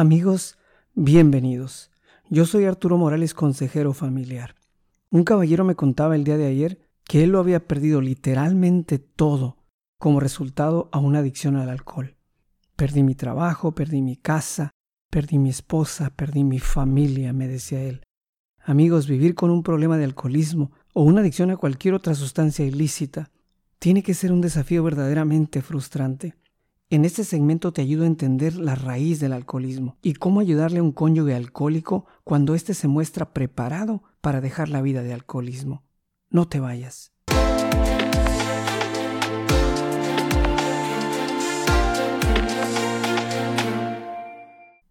Amigos, bienvenidos. Yo soy Arturo Morales, consejero familiar. Un caballero me contaba el día de ayer que él lo había perdido literalmente todo como resultado a una adicción al alcohol. Perdí mi trabajo, perdí mi casa, perdí mi esposa, perdí mi familia, me decía él. Amigos, vivir con un problema de alcoholismo o una adicción a cualquier otra sustancia ilícita tiene que ser un desafío verdaderamente frustrante. En este segmento te ayudo a entender la raíz del alcoholismo y cómo ayudarle a un cónyuge alcohólico cuando éste se muestra preparado para dejar la vida de alcoholismo. No te vayas.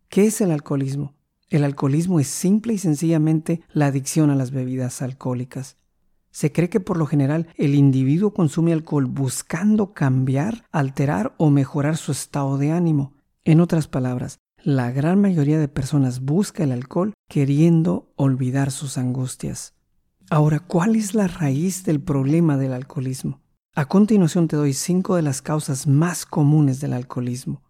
¿Qué es el alcoholismo? El alcoholismo es simple y sencillamente la adicción a las bebidas alcohólicas. Se cree que por lo general el individuo consume alcohol buscando cambiar, alterar o mejorar su estado de ánimo. En otras palabras, la gran mayoría de personas busca el alcohol queriendo olvidar sus angustias. Ahora, ¿cuál es la raíz del problema del alcoholismo? A continuación te doy cinco de las causas más comunes del alcoholismo.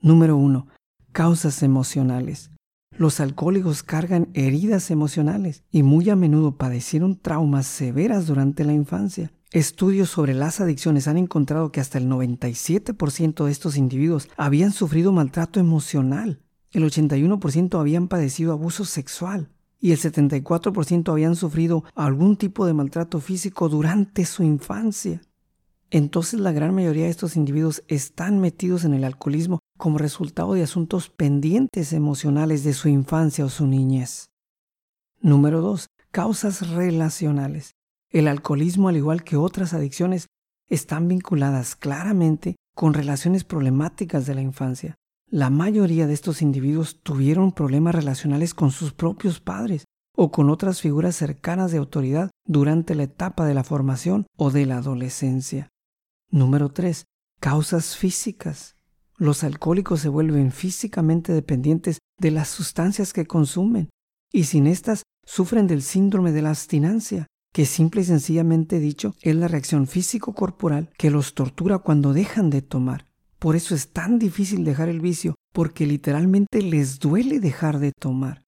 Número 1. Causas emocionales. Los alcohólicos cargan heridas emocionales y muy a menudo padecieron traumas severas durante la infancia. Estudios sobre las adicciones han encontrado que hasta el 97% de estos individuos habían sufrido maltrato emocional, el 81% habían padecido abuso sexual y el 74% habían sufrido algún tipo de maltrato físico durante su infancia. Entonces la gran mayoría de estos individuos están metidos en el alcoholismo como resultado de asuntos pendientes emocionales de su infancia o su niñez. Número 2. Causas relacionales. El alcoholismo, al igual que otras adicciones, están vinculadas claramente con relaciones problemáticas de la infancia. La mayoría de estos individuos tuvieron problemas relacionales con sus propios padres o con otras figuras cercanas de autoridad durante la etapa de la formación o de la adolescencia. Número 3. Causas físicas. Los alcohólicos se vuelven físicamente dependientes de las sustancias que consumen y sin estas sufren del síndrome de la abstinencia, que simple y sencillamente dicho es la reacción físico-corporal que los tortura cuando dejan de tomar. Por eso es tan difícil dejar el vicio, porque literalmente les duele dejar de tomar.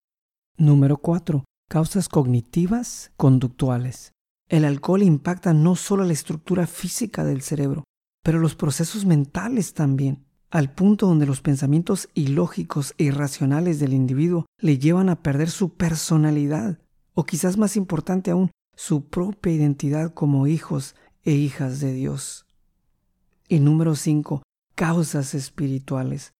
Número 4. Causas cognitivas conductuales. El alcohol impacta no solo la estructura física del cerebro, pero los procesos mentales también al punto donde los pensamientos ilógicos e irracionales del individuo le llevan a perder su personalidad, o quizás más importante aún, su propia identidad como hijos e hijas de Dios. Y número 5. Causas espirituales.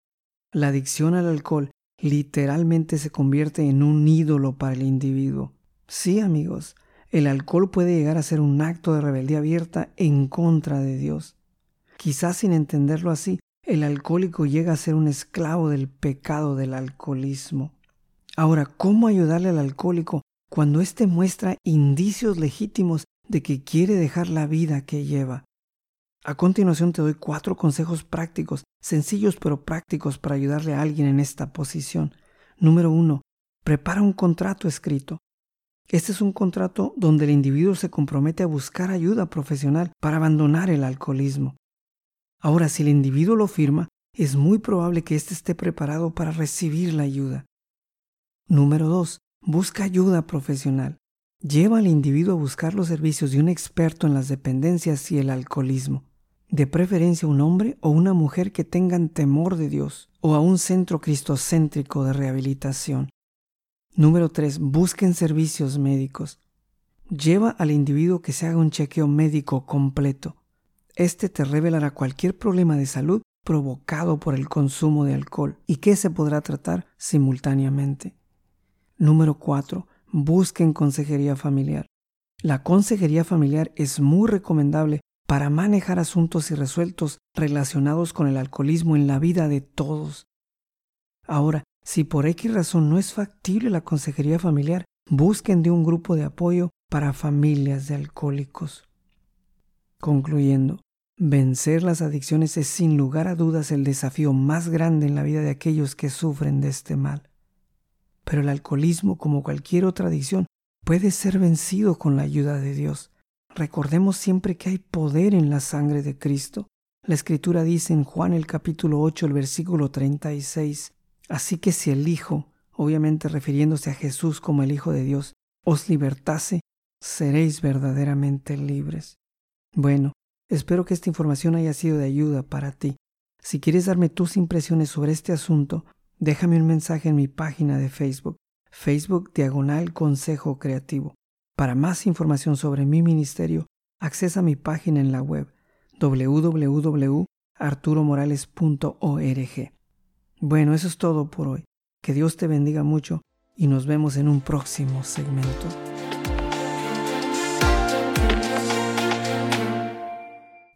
La adicción al alcohol literalmente se convierte en un ídolo para el individuo. Sí, amigos, el alcohol puede llegar a ser un acto de rebeldía abierta en contra de Dios. Quizás sin entenderlo así, el alcohólico llega a ser un esclavo del pecado del alcoholismo. Ahora, ¿cómo ayudarle al alcohólico cuando éste muestra indicios legítimos de que quiere dejar la vida que lleva? A continuación te doy cuatro consejos prácticos, sencillos pero prácticos para ayudarle a alguien en esta posición. Número uno, prepara un contrato escrito. Este es un contrato donde el individuo se compromete a buscar ayuda profesional para abandonar el alcoholismo. Ahora, si el individuo lo firma, es muy probable que éste esté preparado para recibir la ayuda. Número 2. Busca ayuda profesional. Lleva al individuo a buscar los servicios de un experto en las dependencias y el alcoholismo. De preferencia un hombre o una mujer que tengan temor de Dios o a un centro cristocéntrico de rehabilitación. Número 3. Busquen servicios médicos. Lleva al individuo que se haga un chequeo médico completo. Este te revelará cualquier problema de salud provocado por el consumo de alcohol y que se podrá tratar simultáneamente. Número 4. Busquen consejería familiar. La consejería familiar es muy recomendable para manejar asuntos irresueltos relacionados con el alcoholismo en la vida de todos. Ahora, si por X razón no es factible la consejería familiar, busquen de un grupo de apoyo para familias de alcohólicos. Concluyendo, vencer las adicciones es sin lugar a dudas el desafío más grande en la vida de aquellos que sufren de este mal. Pero el alcoholismo, como cualquier otra adicción, puede ser vencido con la ayuda de Dios. Recordemos siempre que hay poder en la sangre de Cristo. La escritura dice en Juan el capítulo 8, el versículo 36, Así que si el Hijo, obviamente refiriéndose a Jesús como el Hijo de Dios, os libertase, seréis verdaderamente libres. Bueno, espero que esta información haya sido de ayuda para ti. Si quieres darme tus impresiones sobre este asunto, déjame un mensaje en mi página de Facebook, Facebook Diagonal Consejo Creativo. Para más información sobre mi ministerio, accesa mi página en la web www.arturomorales.org. Bueno, eso es todo por hoy. Que Dios te bendiga mucho y nos vemos en un próximo segmento.